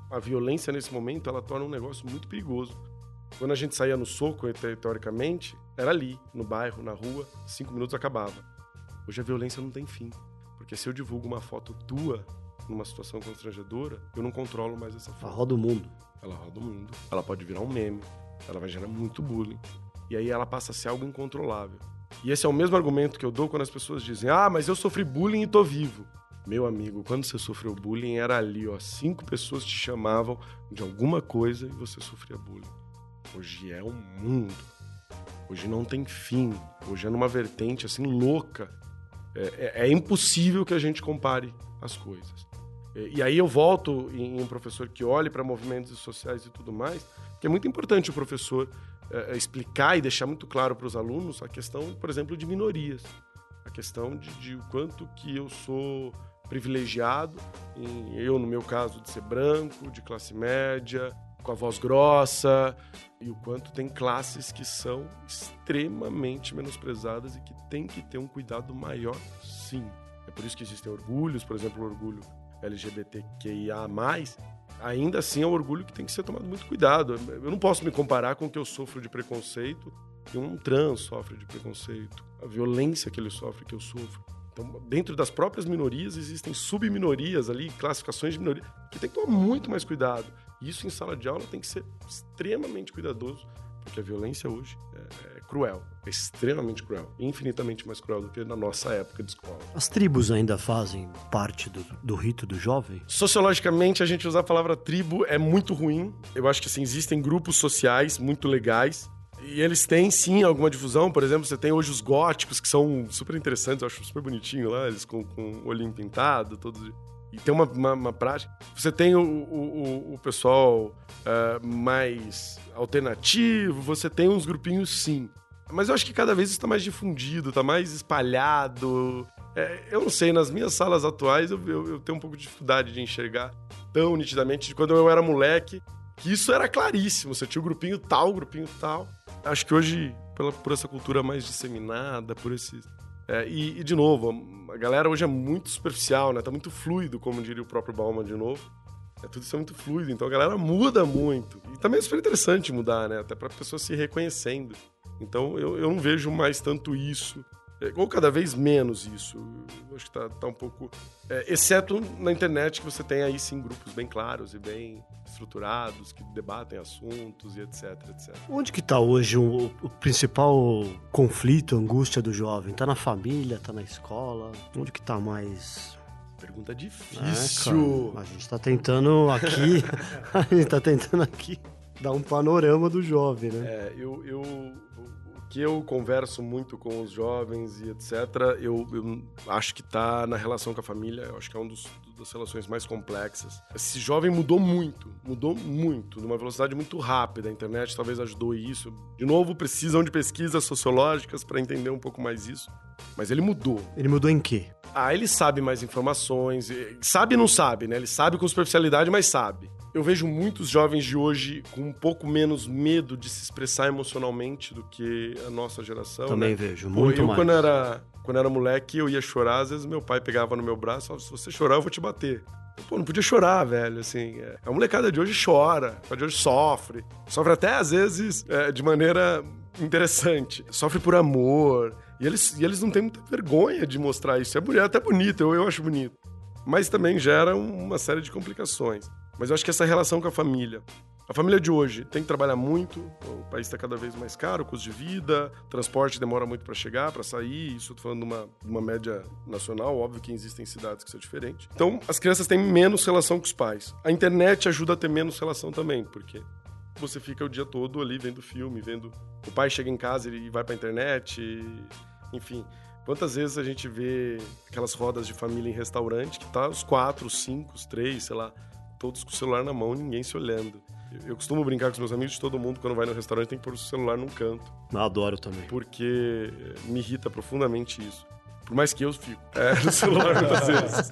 A violência nesse momento ela torna um negócio muito perigoso. Quando a gente saía no soco, teoricamente, era ali, no bairro, na rua, cinco minutos acabava. Hoje a violência não tem fim. Porque se eu divulgo uma foto tua numa situação constrangedora, eu não controlo mais essa foto. Ela roda o mundo. Ela roda o mundo. Ela pode virar um meme. Ela vai gerar muito bullying. E aí ela passa a ser algo incontrolável. E esse é o mesmo argumento que eu dou quando as pessoas dizem: Ah, mas eu sofri bullying e tô vivo. Meu amigo, quando você sofreu bullying, era ali, ó. Cinco pessoas te chamavam de alguma coisa e você sofria bullying. Hoje é um mundo. Hoje não tem fim. Hoje é numa vertente assim louca. É, é, é impossível que a gente compare as coisas. E aí eu volto em um professor que olhe para movimentos sociais e tudo mais, que é muito importante o professor é, explicar e deixar muito claro para os alunos a questão, por exemplo, de minorias. A questão de, de o quanto que eu sou privilegiado, em, eu no meu caso de ser branco, de classe média, com a voz grossa, e o quanto tem classes que são extremamente menosprezadas e que tem que ter um cuidado maior, sim. É por isso que existem orgulhos, por exemplo, o orgulho LGBTQIA+, ainda assim é um orgulho que tem que ser tomado muito cuidado. Eu não posso me comparar com o que eu sofro de preconceito que um trans sofre de preconceito, a violência que ele sofre, que eu sofro. Então, dentro das próprias minorias, existem subminorias ali, classificações de minoria, que tem que tomar muito mais cuidado. Isso em sala de aula tem que ser extremamente cuidadoso, porque a violência hoje cruel, extremamente cruel, infinitamente mais cruel do que na nossa época de escola. As tribos ainda fazem parte do, do rito do jovem? Sociologicamente, a gente usar a palavra tribo é muito ruim. Eu acho que assim, existem grupos sociais muito legais, e eles têm sim alguma difusão, por exemplo, você tem hoje os góticos, que são super interessantes, eu acho super bonitinho lá, eles com, com o olhinho pintado, todos e tem uma, uma, uma, prática. Você tem o, o, o pessoal uh, mais alternativo, você tem uns grupinhos sim. Mas eu acho que cada vez está mais difundido, está mais espalhado. É, eu não sei, nas minhas salas atuais eu, eu, eu, tenho um pouco de dificuldade de enxergar tão nitidamente de quando eu era moleque, que isso era claríssimo. Você tinha o um grupinho tal, o um grupinho tal. Acho que hoje, pela, por essa cultura mais disseminada, por esse é, e, e, de novo, a galera hoje é muito superficial, né? Tá muito fluido, como diria o próprio Bauman de novo. É, tudo isso é muito fluido, então a galera muda muito. E também é super interessante mudar, né? Até pra pessoa se reconhecendo. Então eu, eu não vejo mais tanto isso ou cada vez menos isso. Acho que tá, tá um pouco. É, exceto na internet, que você tem aí sim grupos bem claros e bem estruturados, que debatem assuntos e etc, etc. Onde que tá hoje o, o principal conflito, angústia do jovem? Tá na família, tá na escola? Onde que tá mais Pergunta difícil. É, a gente tá tentando aqui. *laughs* a gente tá tentando aqui dar um panorama do jovem, né? É, eu, eu que eu converso muito com os jovens e etc., eu, eu acho que está na relação com a família, eu acho que é uma das relações mais complexas. Esse jovem mudou muito, mudou muito, numa velocidade muito rápida. A internet talvez ajudou isso. De novo, precisam de pesquisas sociológicas para entender um pouco mais isso. Mas ele mudou. Ele mudou em quê? Ah, ele sabe mais informações. Sabe e não sabe, né? Ele sabe com superficialidade, mas sabe. Eu vejo muitos jovens de hoje com um pouco menos medo de se expressar emocionalmente do que a nossa geração. Também né? vejo, muito eu, mais. Quando era, quando era moleque, eu ia chorar, às vezes meu pai pegava no meu braço e falava, se você chorar, eu vou te bater. Pô, não podia chorar, velho, assim. É, a molecada de hoje chora, a de hoje sofre. Sofre até, às vezes, é, de maneira interessante. Sofre por amor. E eles, e eles não têm muita vergonha de mostrar isso. É, é até bonito, eu, eu acho bonito. Mas também gera uma série de complicações. Mas eu acho que essa relação com a família. A família de hoje tem que trabalhar muito, o país está cada vez mais caro, custo de vida, transporte demora muito para chegar, para sair. Isso tô falando de uma, de uma média nacional, óbvio que existem cidades que são diferentes. Então, as crianças têm menos relação com os pais. A internet ajuda a ter menos relação também, porque você fica o dia todo ali vendo filme, vendo. O pai chega em casa e vai pra internet, e... enfim. Quantas vezes a gente vê aquelas rodas de família em restaurante que tá os quatro, os cinco, os três, sei lá, todos com o celular na mão, ninguém se olhando. Eu costumo brincar com os meus amigos de todo mundo, quando vai no restaurante, tem que pôr o celular num canto. Eu adoro também. Porque me irrita profundamente isso. Por mais que eu fico é, no *laughs* celular muitas *laughs* vezes.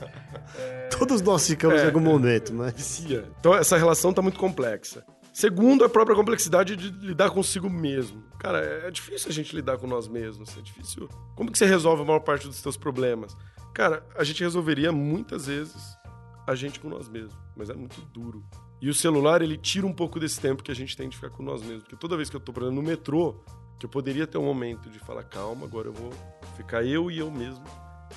Todos nós ficamos É. em algum momento, mas. Vicia. Então essa relação tá muito complexa. Segundo, a própria complexidade de lidar consigo mesmo. Cara, é é difícil a gente lidar com nós mesmos. É difícil. Como que você resolve a maior parte dos seus problemas? Cara, a gente resolveria muitas vezes a gente com nós mesmos. Mas é muito duro. E o celular, ele tira um pouco desse tempo que a gente tem de ficar com nós mesmos. Porque toda vez que eu tô, por exemplo, no metrô, que eu poderia ter um momento de falar, calma, agora eu vou ficar eu e eu mesmo.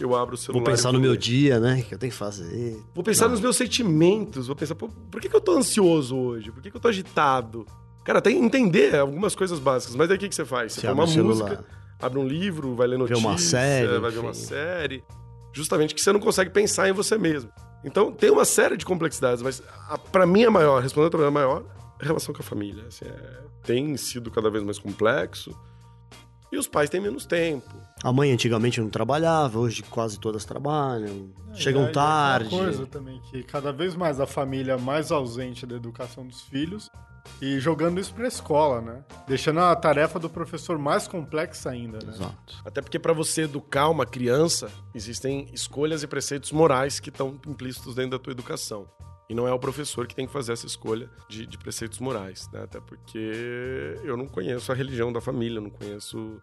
Eu abro o celular. Vou pensar no meu ler. dia, né? O que eu tenho que fazer. Vou pensar nos meus sentimentos, vou pensar, por que, que eu tô ansioso hoje? Por que, que eu tô agitado? Cara, tem que entender algumas coisas básicas, mas daí o que, que você faz? Você Você põe uma música, abre um livro, vai ler Vê notícia, uma série, vai ver uma série. Justamente que você não consegue pensar em você mesmo. Então tem uma série de complexidades, mas a, pra mim a maior, respondendo pergunta, a maior, é a relação com a família. Assim, é- tem sido cada vez mais complexo. E os pais têm menos tempo. A mãe antigamente não trabalhava, hoje quase todas trabalham. E chegam aí, tarde. Uma coisa também que cada vez mais a família é mais ausente da educação dos filhos e jogando isso pra escola, né? Deixando a tarefa do professor mais complexa ainda, né? Exato. Até porque para você educar uma criança, existem escolhas e preceitos morais que estão implícitos dentro da tua educação. E não é o professor que tem que fazer essa escolha de, de preceitos morais, né? Até porque eu não conheço a religião da família, eu não conheço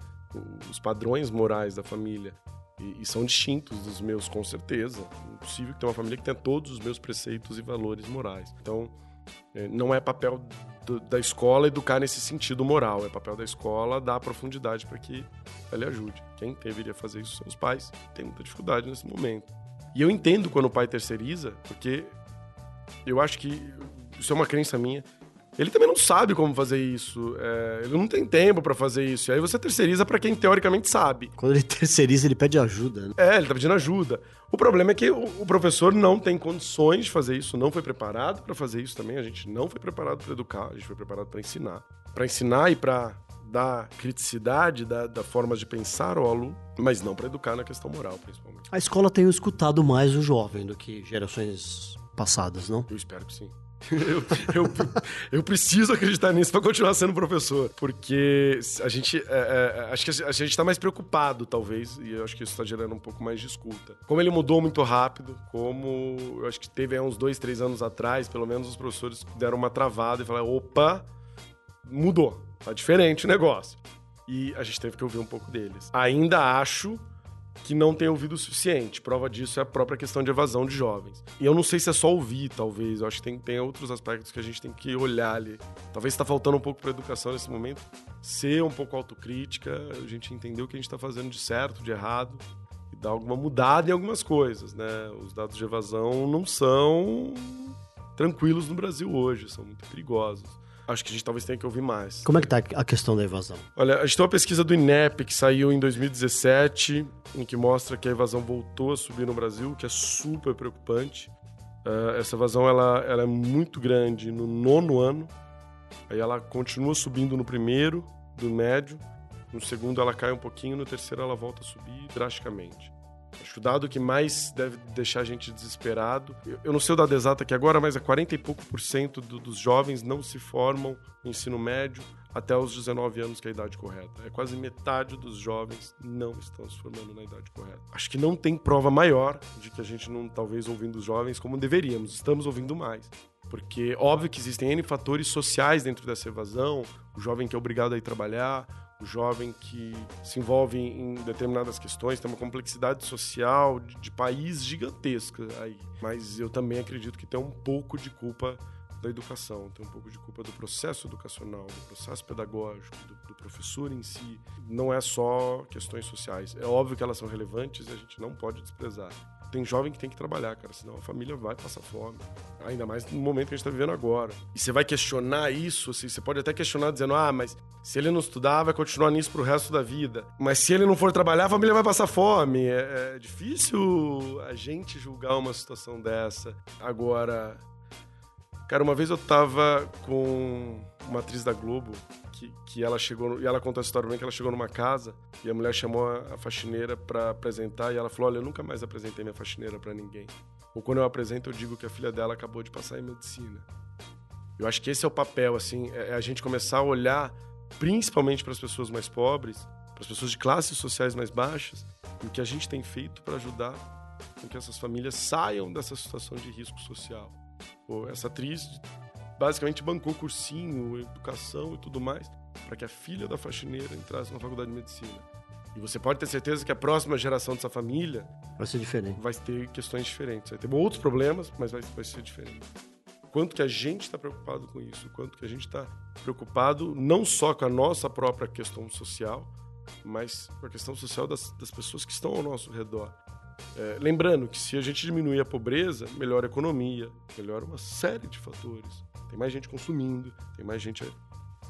os padrões morais da família. E, e são distintos dos meus, com certeza. É impossível que tenha uma família que tenha todos os meus preceitos e valores morais. Então, não é papel do- da escola educar nesse sentido moral. É papel da escola dar profundidade para que ela ajude. Quem deveria fazer isso são os pais. Tem muita dificuldade nesse momento. E eu entendo quando o pai terceiriza, porque eu acho que isso é uma crença minha. Ele também não sabe como fazer isso. é, ele não tem tempo para fazer isso. E aí você terceiriza para quem teoricamente sabe. Quando ele *laughs* terceiriza, ele pede ajuda. Né? É, ele tá pedindo ajuda. O problema é que o, o professor não tem condições de fazer isso, não foi preparado para fazer isso também. A gente não foi preparado para educar, a gente foi preparado para ensinar. Para ensinar e para dar criticidade, dar, dar formas de pensar ao aluno, mas não para educar na questão moral, principalmente. A escola tem escutado mais o jovem do que gerações passadas, não? Eu espero que sim. Eu, eu, eu preciso acreditar nisso para continuar sendo professor. Porque a gente. é, é, acho que a gente tá mais preocupado, talvez, e eu acho que isso tá gerando um pouco mais de escuta. Como ele mudou muito rápido, como eu acho que teve há uns dois, três anos atrás, pelo menos os professores deram uma travada e falaram: opa, mudou. Tá diferente o negócio. E a gente teve que ouvir um pouco deles. Ainda acho que não tem ouvido o suficiente. Prova disso é a própria questão de evasão de jovens. E eu não sei se é só ouvir, talvez. Eu acho que tem, tem outros aspectos que a gente tem que olhar ali. Talvez está faltando um pouco para educação nesse momento. Ser um pouco autocrítica, a gente entender o que a gente está fazendo de certo, de errado. E dar alguma mudada em algumas coisas, né? Os dados de evasão não são tranquilos no Brasil hoje, são muito perigosos. Acho que a gente talvez tenha que ouvir mais. Como é que tá a questão da evasão? Olha, a gente tem uma pesquisa do INEP que saiu em 2017, em que mostra que a evasão voltou a subir no Brasil, o que é super preocupante. Eh, essa evasão ela, ela é muito grande no nono ano, aí ela continua subindo no primeiro, do médio, no segundo ela cai um pouquinho, no terceiro ela volta a subir drasticamente. Acho que o dado que mais deve deixar a gente desesperado, eu, eu não sei o dado exato aqui agora, mas é 40 e pouco por cento do, dos jovens não se formam no ensino médio até os 19 anos, que é a idade correta. É quase metade dos jovens não estão se formando na idade correta. Acho que não tem prova maior de que a gente não talvez ouvindo os jovens como deveríamos. Estamos ouvindo mais. Porque óbvio que existem N fatores sociais dentro dessa evasão, o jovem que é obrigado a ir trabalhar, o jovem que se envolve em determinadas questões, tem uma complexidade social de, de país gigantesca aí. Mas eu também acredito que tem um pouco de culpa da educação, tem um pouco de culpa do processo educacional, do processo pedagógico, do, do, professor em si. Não é só questões sociais. É óbvio que elas são relevantes e a gente não pode desprezar. Tem jovem que tem que trabalhar, cara, senão a família vai passar fome. Ainda mais no momento que a gente está vivendo agora. E você vai questionar isso, assim, você pode até questionar dizendo, ah, mas se ele não estudar, vai continuar nisso pro resto da vida. Mas se ele não for trabalhar, a família vai passar fome. É, é difícil a gente julgar uma situação dessa. Agora, Cara, uma vez eu tava com uma atriz da Globo que, que ela chegou, e ela contou a história bem que ela chegou numa casa e a mulher chamou a, a faxineira para apresentar e ela falou: Olha, eu nunca mais apresentei minha faxineira para ninguém. Ou quando eu apresento, eu digo que a filha dela acabou de passar em medicina. Eu acho que esse é o papel, assim, é, é a gente começar a olhar principalmente para as pessoas mais pobres, para as pessoas de classes sociais mais baixas, o que a gente tem feito para ajudar com que essas famílias saiam dessa situação de risco social. Pô, essa atriz basicamente bancou cursinho, educação e tudo mais para que a filha da faxineira entrasse na faculdade de medicina. E você pode ter certeza que a próxima geração dessa família vai ser diferente. Vai ter questões diferentes, vai ter outros problemas, mas vai, vai ser diferente. Quanto que a gente está preocupado com isso, quanto que a gente está preocupado não só com a nossa própria questão social, mas com a questão social das, das pessoas que estão ao nosso redor. É, lembrando que se a gente diminuir a pobreza, melhora a economia, melhora uma série de fatores. Tem mais gente consumindo, tem mais gente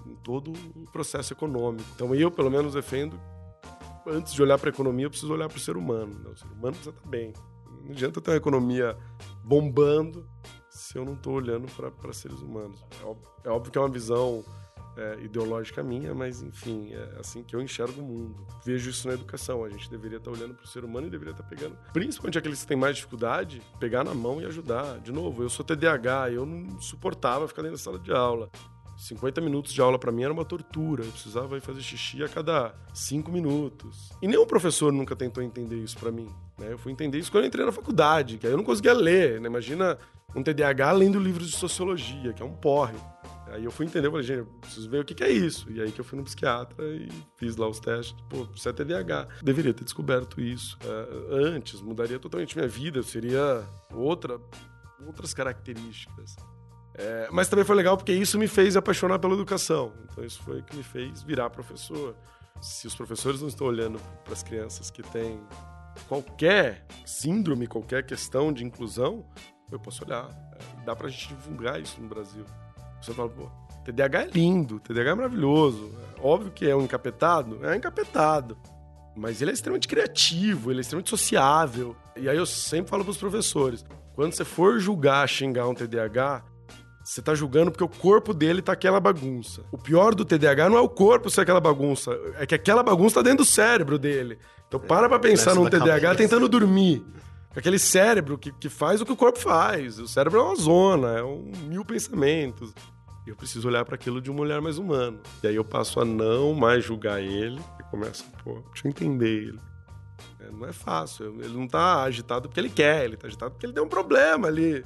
em todo o processo econômico. Então eu, pelo menos, defendo, antes de olhar para a economia, eu preciso olhar para o ser humano. Né? O ser humano precisa estar bem. Não adianta ter uma economia bombando se eu não estou olhando para seres humanos. É óbvio, é óbvio que é uma visão é, ideológica minha, mas enfim, é assim que eu enxergo o mundo. Vejo isso na educação. A gente deveria estar olhando para o ser humano e deveria estar pegando, principalmente aqueles que têm mais dificuldade, pegar na mão e ajudar. De novo, eu sou TDAH, eu não suportava ficar dentro da sala de aula. 50 minutos de aula para mim era uma tortura. Eu precisava ir fazer xixi a cada 5 minutos. E nenhum professor nunca tentou entender isso para mim. Né? Eu fui entender isso quando eu entrei na faculdade, que aí eu não conseguia ler. Né? Imagina um TDAH lendo livros de sociologia, que é um porre. Aí eu fui entender, falei, gente, eu preciso ver o que, que, é isso. E aí que eu fui no psiquiatra e fiz lá os testes. Pô, você é TDAH. Deveria ter descoberto isso uh, antes, mudaria totalmente minha vida, seria outra, outras características. É, mas também foi legal porque isso me fez apaixonar pela educação. Então isso foi o que me fez virar professor. Se os professores não estão olhando para as crianças que têm qualquer síndrome, qualquer questão de inclusão, eu posso olhar. É, dá para a gente divulgar isso no Brasil. Você fala, pô, TDAH é lindo, TDAH é maravilhoso. Óbvio que é um encapetado, é encapetado. Mas ele é extremamente criativo, ele é extremamente sociável. E aí eu sempre falo pros professores, quando você for julgar, xingar um TDAH, você tá julgando porque o corpo dele tá aquela bagunça. O pior do TDAH não é o corpo ser aquela bagunça, é que aquela bagunça tá dentro do cérebro dele. Então para pra pensar num TDAH cabeça. tentando dormir. Aquele cérebro que, que faz o que o corpo faz. O cérebro é uma zona, é um mil pensamentos eu preciso olhar para aquilo de um olhar mais humano. E aí eu passo a não mais julgar ele e começo, pô, deixa eu entender ele. É, não é fácil, ele não tá agitado porque ele quer, ele tá agitado porque ele tem um problema ali.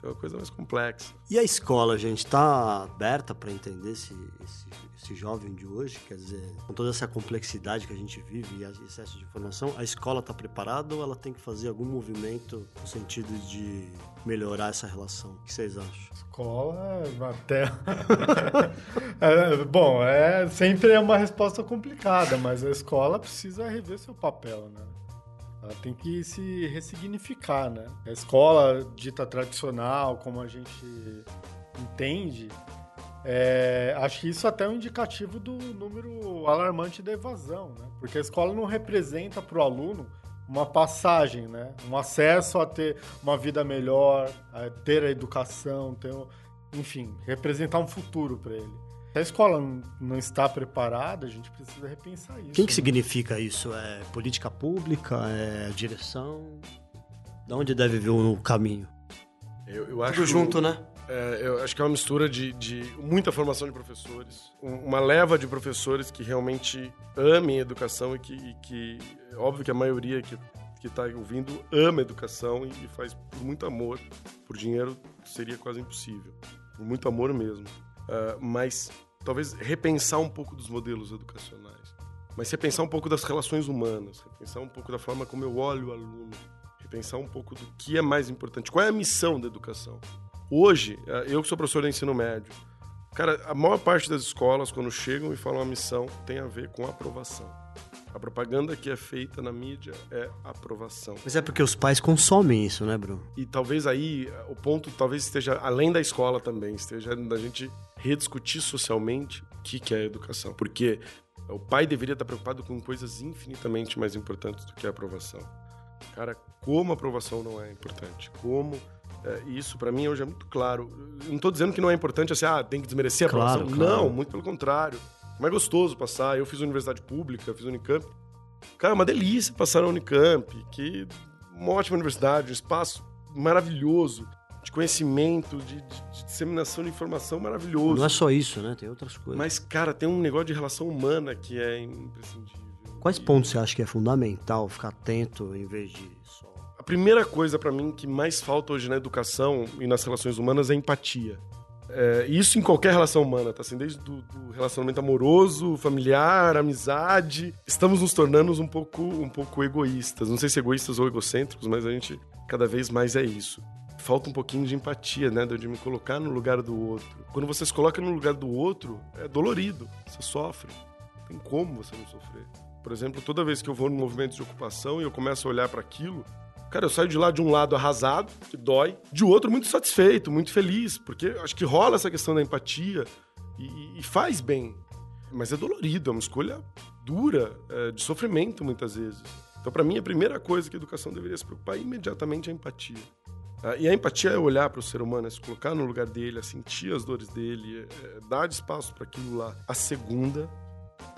Tem uma coisa mais complexa. E a escola, gente, está aberta para entender esse, esse, esse, jovem de hoje? Quer dizer, com toda essa complexidade que a gente vive e excesso de informação, a escola está preparada ou ela tem que fazer algum movimento no sentido de melhorar essa relação? O que vocês acham? Escola, até. *laughs* é, bom, é sempre é uma resposta complicada, mas a escola precisa rever seu papel, né? Ela tem que se ressignificar, né? A escola dita tradicional, como a gente entende, é, acho que isso até é um indicativo do número alarmante da evasão, né? Porque a escola não representa para o aluno uma passagem, né? Um acesso a ter uma vida melhor, a ter a educação, ter, enfim, representar um futuro para ele. Se a escola não está preparada, a gente precisa repensar isso. O que, que né? significa isso? É política pública? É direção? De onde deve vir o caminho? Eu, eu acho Tudo junto, né? É, eu acho que é uma mistura de, de muita formação de professores, um- uma leva de professores que realmente amem a educação e que, e que é óbvio que a maioria que que está ouvindo ama a educação e, e faz por muito amor. Por dinheiro seria quase impossível, por muito amor mesmo. Ah, mas talvez repensar um pouco dos modelos educacionais, mas repensar um pouco das relações humanas, repensar um pouco da forma como eu olho o aluno, repensar um pouco do que é mais importante, qual é a missão da educação. Hoje, eh, eu que sou professor de ensino médio, cara, a maior parte das escolas, quando chegam e falam a missão, tem a ver com aprovação. A propaganda que é feita na mídia é aprovação. Mas é porque os pais consomem isso, né, Bruno? E talvez aí eh, o ponto talvez esteja além da escola também, esteja da gente rediscutir socialmente o que, é a educação. Porque o pai deveria estar preocupado com coisas infinitamente mais importantes do que a aprovação. Cara, como a aprovação não é importante, como é, isso pra mim hoje é muito claro. Não tô dizendo que não é importante assim, ah, tem que desmerecer a Claro, aprovação. claro. Não, muito pelo contrário. Como é gostoso passar. Eu fiz universidade pública, fiz Unicamp. Cara, é uma delícia passar na Unicamp, que uma ótima universidade, um espaço maravilhoso de conhecimento, de, de- de disseminação de informação maravilhoso. Não é só isso, né? Tem outras coisas. Mas, cara, tem um negócio de relação humana que é imprescindível. Quais pontos você acha que é fundamental ficar atento em vez de só. Primeira coisa pra mim que mais falta hoje na educação e nas relações humanas é empatia. É, isso em qualquer relação humana, tá? Assim, desde do, do relacionamento amoroso, familiar, amizade. Estamos nos tornando um pouco, um pouco egoístas. Não sei se egoístas ou egocêntricos, mas a gente cada vez mais é isso. Falta um pouquinho de empatia, né? De me colocar no lugar do outro. Quando você se coloca no lugar do outro, é dolorido. Você sofre. Não tem como você não sofrer. Por exemplo, toda vez que eu vou no movimento de ocupação e eu começo a olhar para aquilo, Cara, eu saio de lá de um lado arrasado, que dói, de outro muito satisfeito, muito feliz, porque acho que rola essa questão da empatia e, e faz bem. Mas é dolorido, é uma escolha dura, é, de sofrimento muitas vezes. Então, para mim, a primeira coisa que a educação deveria se preocupar imediatamente é a empatia. Ah, E a empatia é olhar para o ser humano, é se colocar no lugar dele, é sentir as dores dele, é, é dar espaço para aquilo lá. A segunda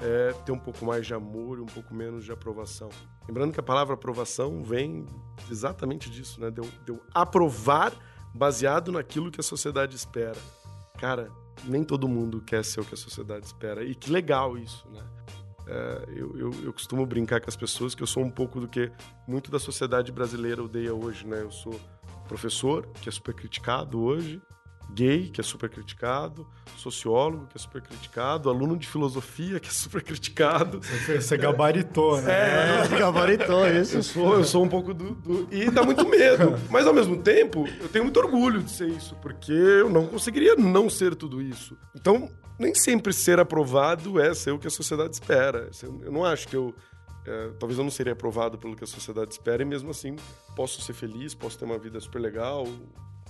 é ter um pouco mais de amor e um pouco menos de aprovação. Lembrando que a palavra aprovação vem exatamente disso, né? De eu, de eu aprovar baseado naquilo que a sociedade espera. Cara, nem todo mundo quer ser o que a sociedade espera. E que legal isso, né? É, eu, eu, eu costumo brincar com as pessoas que eu sou um pouco do que muito da sociedade brasileira odeia hoje, né? Eu sou professor, que é super criticado hoje, gay, que é super criticado, sociólogo, que é super criticado, aluno de filosofia, que é super criticado. Você gabaritou, né? É, *laughs* Gabaritou eu isso. sou, eu sou um pouco do, do- E dá muito medo. *laughs* Mas ao mesmo tempo, eu tenho muito orgulho de ser isso, porque eu não conseguiria não ser tudo isso. Então, nem sempre ser aprovado é ser o que a sociedade espera. Eu não acho que eu. é, talvez eu não seria aprovado pelo que a sociedade espera, e mesmo assim posso ser feliz, posso ter uma vida super legal,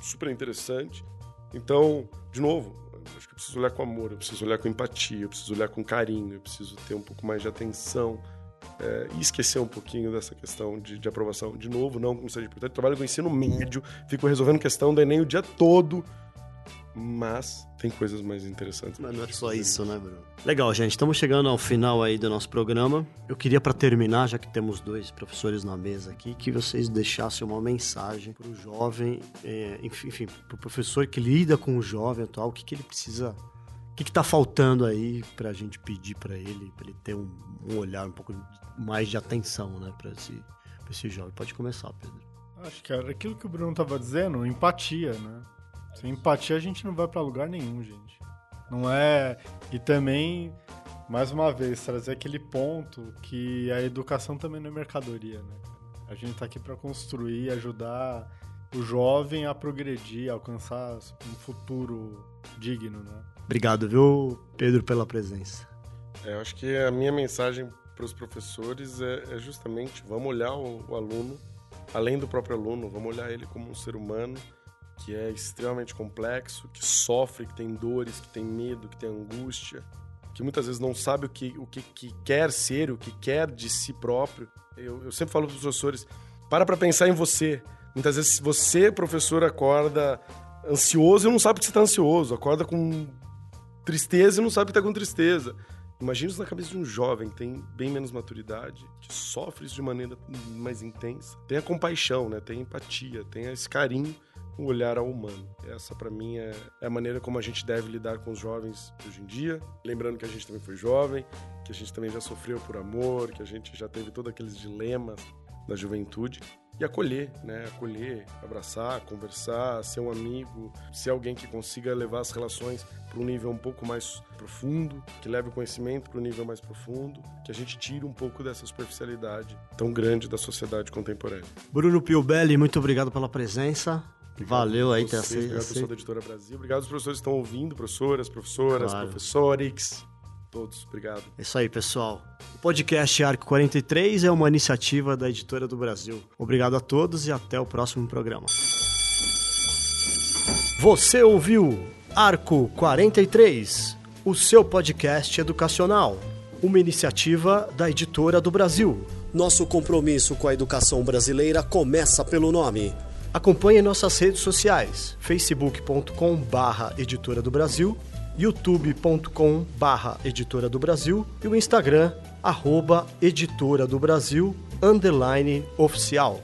super interessante. Então, de novo, acho que eu preciso olhar com amor, eu preciso olhar com empatia, eu preciso olhar com carinho, eu preciso ter um pouco mais de atenção é, e esquecer um pouquinho dessa questão de, de aprovação. De novo, não como seja importante, trabalho com ensino médio, fico resolvendo questão do Enem o dia todo, mas tem coisas mais interessantes. Mas não é só isso, né, Bruno? Legal, gente. Estamos chegando ao final aí do nosso programa. Eu queria, para terminar, já que temos dois professores na mesa aqui, que vocês deixassem uma mensagem para o jovem, é, enfim, para o professor que lida com o jovem atual, o que, que ele precisa. O que está faltando aí para a gente pedir para ele, para ele ter um, um olhar um pouco mais de atenção, né, para esse, pra esse jovem? Pode começar, Pedro. Acho que era aquilo que o Bruno tava dizendo, empatia, né? Sem empatia a gente não vai pra lugar nenhum, gente. Não é. E também, mais uma vez, trazer aquele ponto que a educação também não é mercadoria, né? A gente tá aqui pra construir, ajudar o jovem a progredir, a alcançar um futuro digno, né? Obrigado, viu, Pedro, pela presença. É, eu acho que a minha mensagem para os professores é, é justamente vamos olhar o, o aluno, além do próprio aluno, vamos olhar ele como um ser humano que é extremamente complexo, que sofre, que tem dores, que tem medo, que tem angústia, que muitas vezes não sabe o que, o que, que quer ser, o que quer de si próprio. Eu, eu sempre falo para os professores, para para pensar em você. Muitas vezes você, professor, acorda ansioso e não sabe que você está ansioso, acorda com tristeza e não sabe que tá com tristeza. Imagina isso na cabeça de um jovem que tem bem menos maturidade, que sofre isso de maneira mais intensa. Tem a compaixão, né? Tem empatia, tem esse carinho o olhar ao humano. Essa, para mim, é, é, a maneira como a gente deve lidar com os jovens hoje em dia. Lembrando que a gente também foi jovem, que a gente também já sofreu por amor, que a gente já teve todos aqueles dilemas da juventude e acolher, né? Acolher, abraçar, conversar, ser um amigo, ser alguém que consiga levar as relações para um nível um pouco mais profundo, que leve o conhecimento para um nível mais profundo, que a gente tire um pouco dessa superficialidade tão grande da sociedade contemporânea. Bruno Piobelli, muito obrigado pela presença. Obrigado Valeu aí ter aceito. Obrigado, professor da Editora Brasil. Obrigado aos professores que estão ouvindo, professoras, professoras, claro. professores todos. Obrigado. É isso aí, pessoal. O podcast Arco 43 é uma iniciativa da Editora do Brasil. Obrigado a todos e até o próximo programa. Você ouviu Arco 43, o seu podcast educacional, uma iniciativa da Editora do Brasil. Nosso compromisso com a educação brasileira começa pelo nome. Acompanhe nossas redes sociais: facebook.com/editora do Brasil youtube.com barra Editora do Brasil e o Instagram, arroba Editora do Brasil, underline oficial.